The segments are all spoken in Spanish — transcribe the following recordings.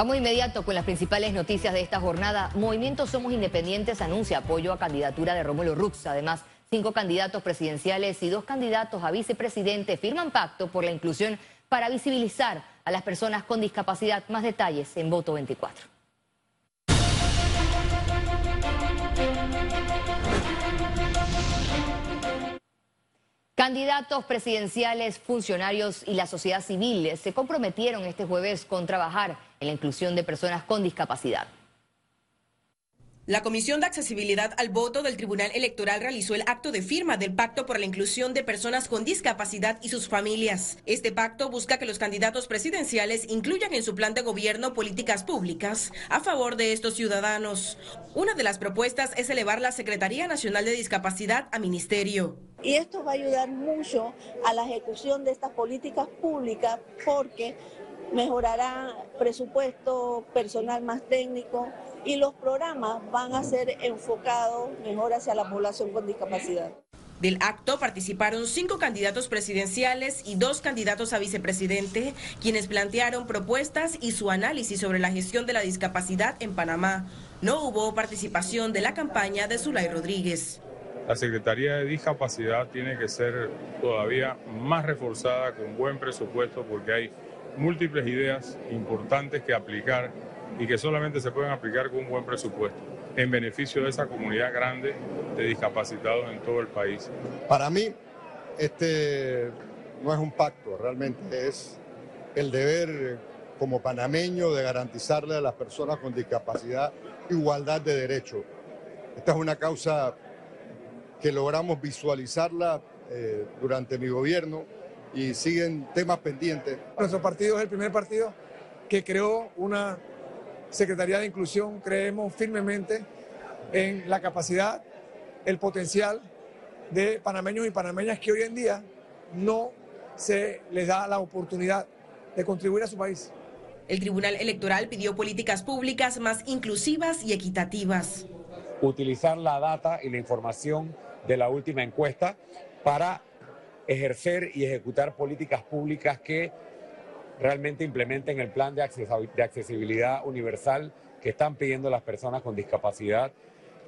Vamos inmediato con las principales noticias de esta jornada. Movimiento Somos Independientes anuncia apoyo a candidatura de Rómulo Rux. Además, cinco candidatos presidenciales y dos candidatos a vicepresidente firman pacto por la inclusión para visibilizar a las personas con discapacidad. Más detalles en Voto 24. Candidatos presidenciales, funcionarios y la sociedad civil se comprometieron este jueves con trabajar en la inclusión de personas con discapacidad. La Comisión de Accesibilidad al Voto del Tribunal Electoral realizó el acto de firma del Pacto por la Inclusión de Personas con Discapacidad y sus familias. Este pacto busca que los candidatos presidenciales incluyan en su plan de gobierno políticas públicas a favor de estos ciudadanos. Una de las propuestas es elevar la Secretaría Nacional de Discapacidad a ministerio. Y esto va a ayudar mucho a la ejecución de estas políticas públicas porque mejorará presupuesto, personal más técnico, y los programas van a ser enfocados mejor hacia la población con discapacidad. Del acto participaron cinco candidatos presidenciales y dos candidatos a vicepresidente, quienes plantearon propuestas y su análisis sobre la gestión de la discapacidad en Panamá. No hubo participación de la campaña de Zulay Rodríguez. La Secretaría de Discapacidad tiene que ser todavía más reforzada con buen presupuesto porque hay múltiples ideas importantes que aplicar y que solamente se pueden aplicar con un buen presupuesto en beneficio de esa comunidad grande de discapacitados en todo el país. Para mí, este no es un pacto, realmente es el deber como panameño de garantizarle a las personas con discapacidad igualdad de derechos. Esta es una causa que logramos visualizarla eh, durante mi gobierno y siguen temas pendientes. Nuestro partido es el primer partido que creó una Secretaría de Inclusión creemos firmemente en la capacidad, el potencial de panameños y panameñas que hoy en día no se les da la oportunidad de contribuir a su país. El Tribunal Electoral pidió políticas públicas más inclusivas y equitativas. Utilizar la data y la información de la última encuesta para ejercer y ejecutar políticas públicas que realmente implementen el plan de accesibilidad universal que están pidiendo las personas con discapacidad,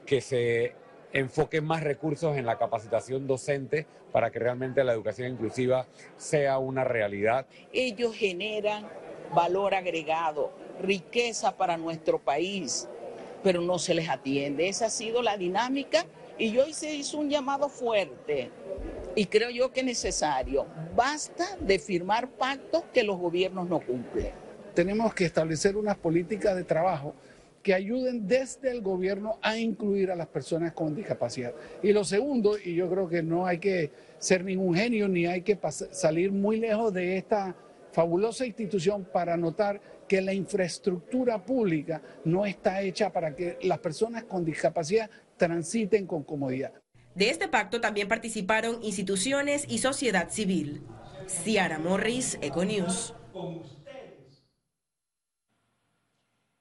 que se enfoquen más recursos en la capacitación docente para que realmente la educación inclusiva sea una realidad. Ellos generan valor agregado, riqueza para nuestro país, pero no se les atiende. Esa ha sido la dinámica y hoy se hizo un llamado fuerte y creo yo que es necesario. Basta de firmar pactos que los gobiernos no cumplen. Tenemos que establecer unas políticas de trabajo que ayuden desde el gobierno a incluir a las personas con discapacidad. Y lo segundo, y yo creo que no hay que ser ningún genio ni hay que salir muy lejos de esta fabulosa institución para notar que la infraestructura pública no está hecha para que las personas con discapacidad transiten con comodidad. De este pacto también participaron instituciones y sociedad civil. Ciara Morris, Econews.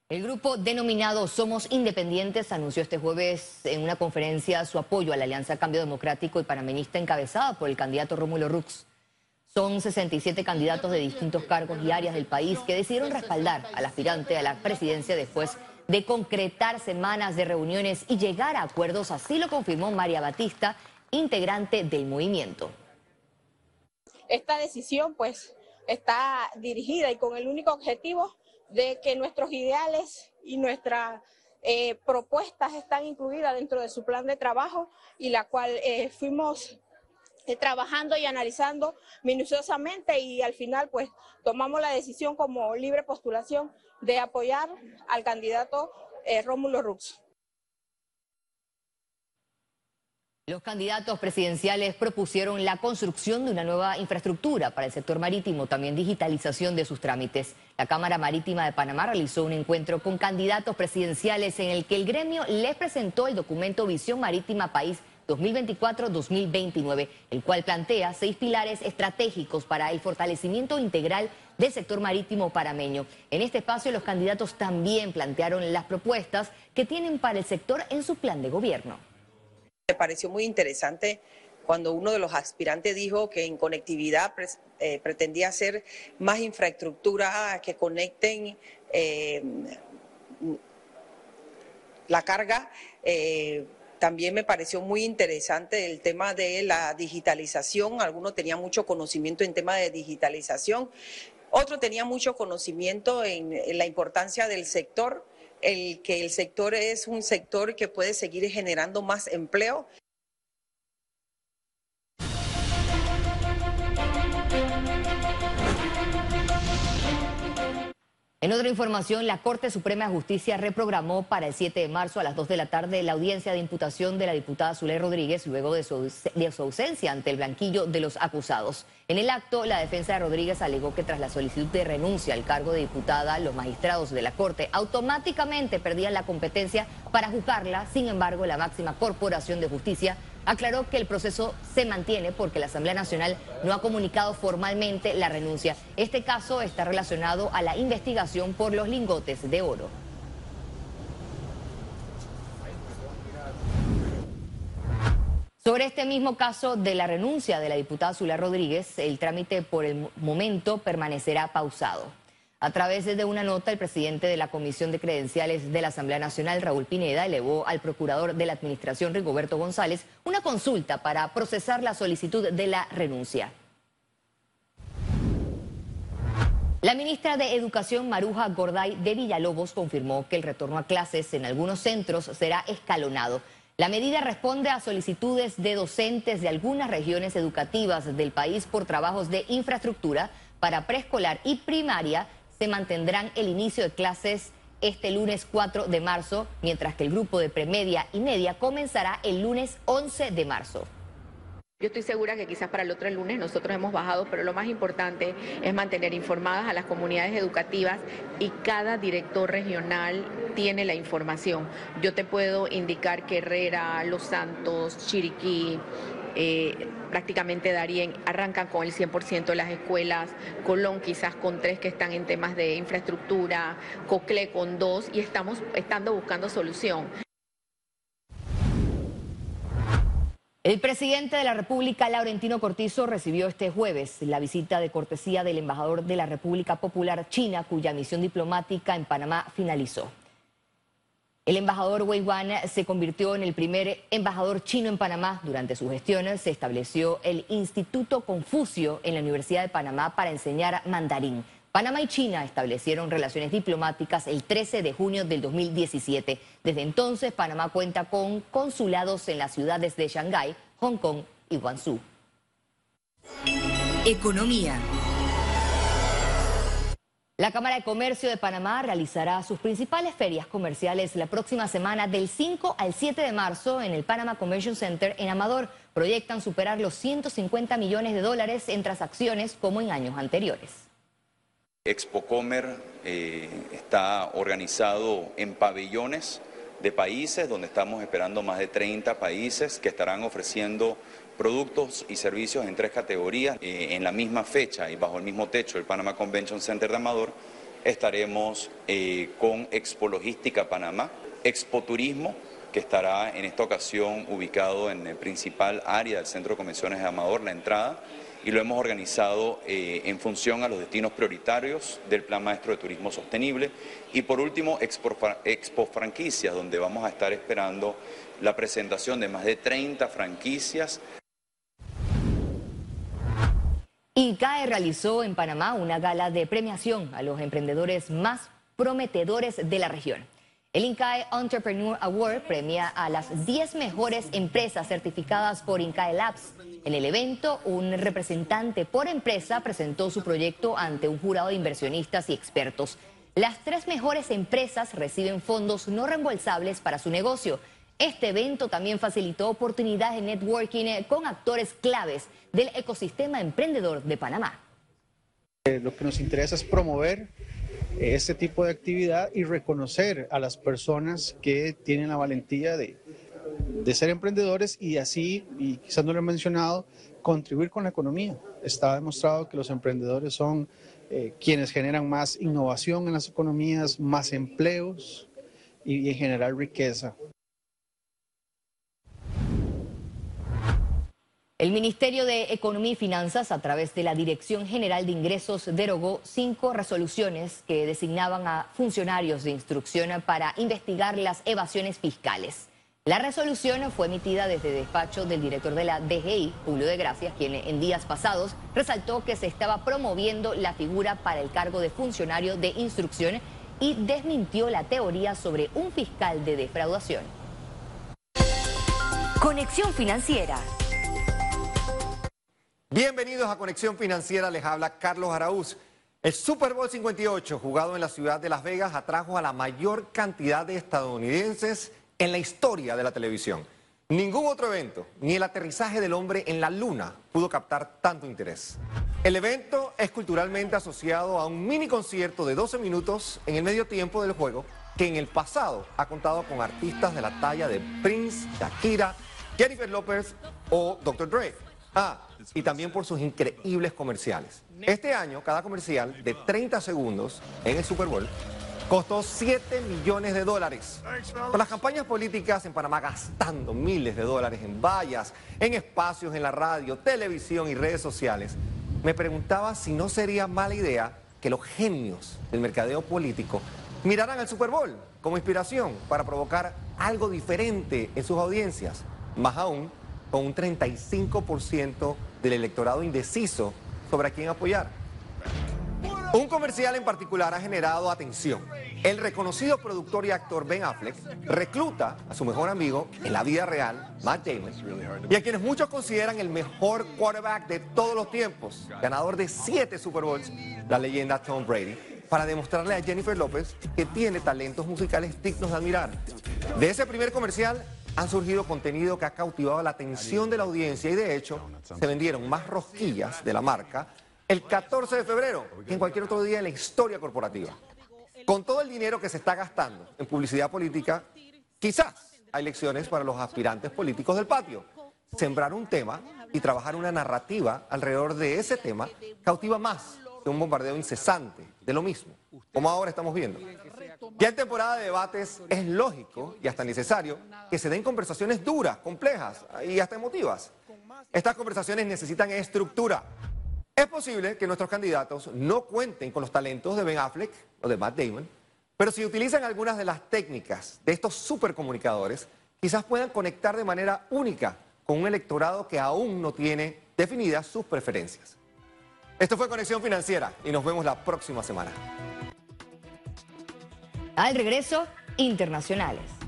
El grupo denominado Somos Independientes anunció este jueves en una conferencia su apoyo a la Alianza Cambio Democrático y Panameñista encabezada por el candidato Rómulo Rux. Son 67 candidatos de distintos cargos y áreas del país que decidieron respaldar al aspirante a la presidencia después de concretar semanas de reuniones y llegar a acuerdos, así lo confirmó María Batista, integrante del movimiento. Esta decisión pues está dirigida y con el único objetivo de que nuestros ideales y nuestras eh, propuestas están incluidas dentro de su plan de trabajo y la cual eh, fuimos trabajando y analizando minuciosamente y al final pues tomamos la decisión como libre postulación de apoyar al candidato eh, Rómulo Rux. Los candidatos presidenciales propusieron la construcción de una nueva infraestructura para el sector marítimo, también digitalización de sus trámites. La Cámara Marítima de Panamá realizó un encuentro con candidatos presidenciales en el que el gremio les presentó el documento Visión Marítima País 2024-2029, el cual plantea seis pilares estratégicos para el fortalecimiento integral del sector marítimo parameño. En este espacio los candidatos también plantearon las propuestas que tienen para el sector en su plan de gobierno. Me pareció muy interesante cuando uno de los aspirantes dijo que en conectividad eh, pretendía hacer más infraestructura que conecten eh, la carga. Eh, también me pareció muy interesante el tema de la digitalización. Algunos tenían mucho conocimiento en tema de digitalización. Otro tenía mucho conocimiento en, en la importancia del sector, el que el sector es un sector que puede seguir generando más empleo. En otra información, la Corte Suprema de Justicia reprogramó para el 7 de marzo a las 2 de la tarde la audiencia de imputación de la diputada Zuley Rodríguez luego de su, de su, ausencia ante el blanquillo de los acusados. En el acto, la defensa de Rodríguez alegó que tras la solicitud de renuncia al cargo de diputada, los magistrados de la Corte automáticamente perdían la competencia para juzgarla. Sin embargo, la máxima corporación de justicia aclaró que el proceso se mantiene porque la Asamblea Nacional no ha comunicado formalmente la renuncia. Este caso está relacionado a la investigación por los lingotes de oro. Sobre este mismo caso de la renuncia de la diputada Zula Rodríguez, el trámite por el momento permanecerá pausado. A través de una nota, el presidente de la Comisión de Credenciales de la Asamblea Nacional, Raúl Pineda, elevó al procurador de la Administración, Rigoberto González, una consulta para procesar la solicitud de la renuncia. La ministra de Educación, Maruja Gorday de Villalobos, confirmó que el retorno a clases en algunos centros será escalonado. La medida responde a solicitudes de docentes de algunas regiones educativas del país por trabajos de infraestructura para preescolar y primaria se mantendrán el inicio de clases este lunes 4 de marzo, mientras que el grupo de premedia y media comenzará el lunes 11 de marzo. Yo estoy segura que quizás para el otro lunes nosotros hemos bajado, pero lo más importante es mantener informadas a las comunidades educativas y cada director regional tiene la información. Yo te puedo indicar que Herrera, Los Santos, Chiriquí, eh, prácticamente Darien arrancan con el 100% de las escuelas, Colón quizás con tres que están en temas de infraestructura, Cocle con dos y estamos estando buscando solución. El presidente de la República, Laurentino Cortizo, recibió este jueves la visita de cortesía del embajador de la República Popular China, cuya misión diplomática en Panamá finalizó. El embajador Wei Wan se convirtió en el primer embajador chino en Panamá. Durante su gestión se estableció el Instituto Confucio en la Universidad de Panamá para enseñar mandarín. Panamá y China establecieron relaciones diplomáticas el 13 de junio del 2017. Desde entonces, Panamá cuenta con consulados en las ciudades de Shanghái, Hong Kong y Guangzhou. Economía. La Cámara de Comercio de Panamá realizará sus principales ferias comerciales la próxima semana del 5 al 7 de marzo en el Panama Convention Center en Amador. Proyectan superar los 150 millones de dólares en transacciones como en años anteriores. Expocomer eh, está organizado en pabellones de países donde estamos esperando más de 30 países que estarán ofreciendo productos y servicios en tres categorías. Eh, en la misma fecha y bajo el mismo techo del Panama Convention Center de Amador estaremos eh, con Expo Logística Panamá, Expo Turismo, que estará en esta ocasión ubicado en el principal área del Centro de Convenciones de Amador, la entrada, y lo hemos organizado eh, en función a los destinos prioritarios del Plan Maestro de Turismo Sostenible. Y por último, Expo, Expo Franquicias, donde vamos a estar esperando la presentación de más de 30 franquicias ICAE realizó en Panamá una gala de premiación a los emprendedores más prometedores de la región. El INCAE Entrepreneur Award premia a las 10 mejores empresas certificadas por INCAE Labs. En el evento, un representante por empresa presentó su proyecto ante un jurado de inversionistas y expertos. Las tres mejores empresas reciben fondos no reembolsables para su negocio. Este evento también facilitó oportunidades de networking eh, con actores claves del ecosistema emprendedor de Panamá. Eh, lo que nos interesa es promover eh, este tipo de actividad y reconocer a las personas que tienen la valentía de, de ser emprendedores y así, y quizás no lo he mencionado, contribuir con la economía. Está demostrado que los emprendedores son quienes generan más innovación en las economías, más empleos y, y en general riqueza. El Ministerio de Economía y Finanzas, a través de la Dirección General de Ingresos, derogó cinco resoluciones que designaban a funcionarios de instrucción para investigar las evasiones fiscales. La resolución fue emitida desde despacho del director de la DGI, Julio de Gracias, quien en días pasados resaltó que se estaba promoviendo la figura para el cargo de funcionario de instrucción y desmintió la teoría sobre un fiscal de defraudación. Conexión Financiera. Bienvenidos a Conexión Financiera, les habla Carlos Araúz. El Super Bowl 58, jugado en la ciudad de Las Vegas, atrajo a la mayor cantidad de estadounidenses en la historia de la televisión. Ningún otro evento, ni el aterrizaje del hombre en la luna, pudo captar tanto interés. El evento es culturalmente asociado a un mini concierto de 12 minutos en el medio tiempo del juego, que en el pasado ha contado con artistas de la talla de Prince, Shakira, Jennifer Lopez o Dr. Dre. Ah, y también por sus increíbles comerciales. Este año, cada comercial de 30 segundos en el Super Bowl costó 7 millones de dólares. Por las campañas políticas en Panamá gastando miles de dólares en vallas, en espacios en la radio, televisión y redes sociales, me preguntaba si no sería mala idea que los genios del mercadeo político miraran al Super Bowl como inspiración para provocar algo diferente en sus audiencias, más aún con un 35% del electorado indeciso sobre a quién apoyar. Un comercial en particular ha generado atención. El reconocido productor y actor Ben Affleck recluta a su mejor amigo en la vida real, Matt Damon, y a quienes muchos consideran el mejor quarterback de todos los tiempos, ganador de siete Super Bowls, la leyenda Tom Brady, para demostrarle a Jennifer López que tiene talentos musicales dignos de admirar. De ese primer comercial han surgido contenido que ha cautivado la atención de la audiencia y de hecho se vendieron más rosquillas de la marca el 14 de febrero que en cualquier otro día en la historia corporativa. Con todo el dinero que se está gastando en publicidad política, quizás hay lecciones para los aspirantes políticos del patio. Sembrar un tema y trabajar una narrativa alrededor de ese tema cautiva más que un bombardeo incesante de lo mismo, como ahora estamos viendo. Ya en temporada de debates es lógico y hasta necesario que se den conversaciones duras, complejas y hasta emotivas. Estas conversaciones necesitan estructura. Es posible que nuestros candidatos no cuenten con los talentos de Ben Affleck o de Matt Damon, pero si utilizan algunas de las técnicas de estos supercomunicadores, quizás puedan conectar de manera única con un electorado que aún no tiene definidas sus preferencias. Esto fue Conexión Financiera y nos vemos la próxima semana. Al regreso, internacionales.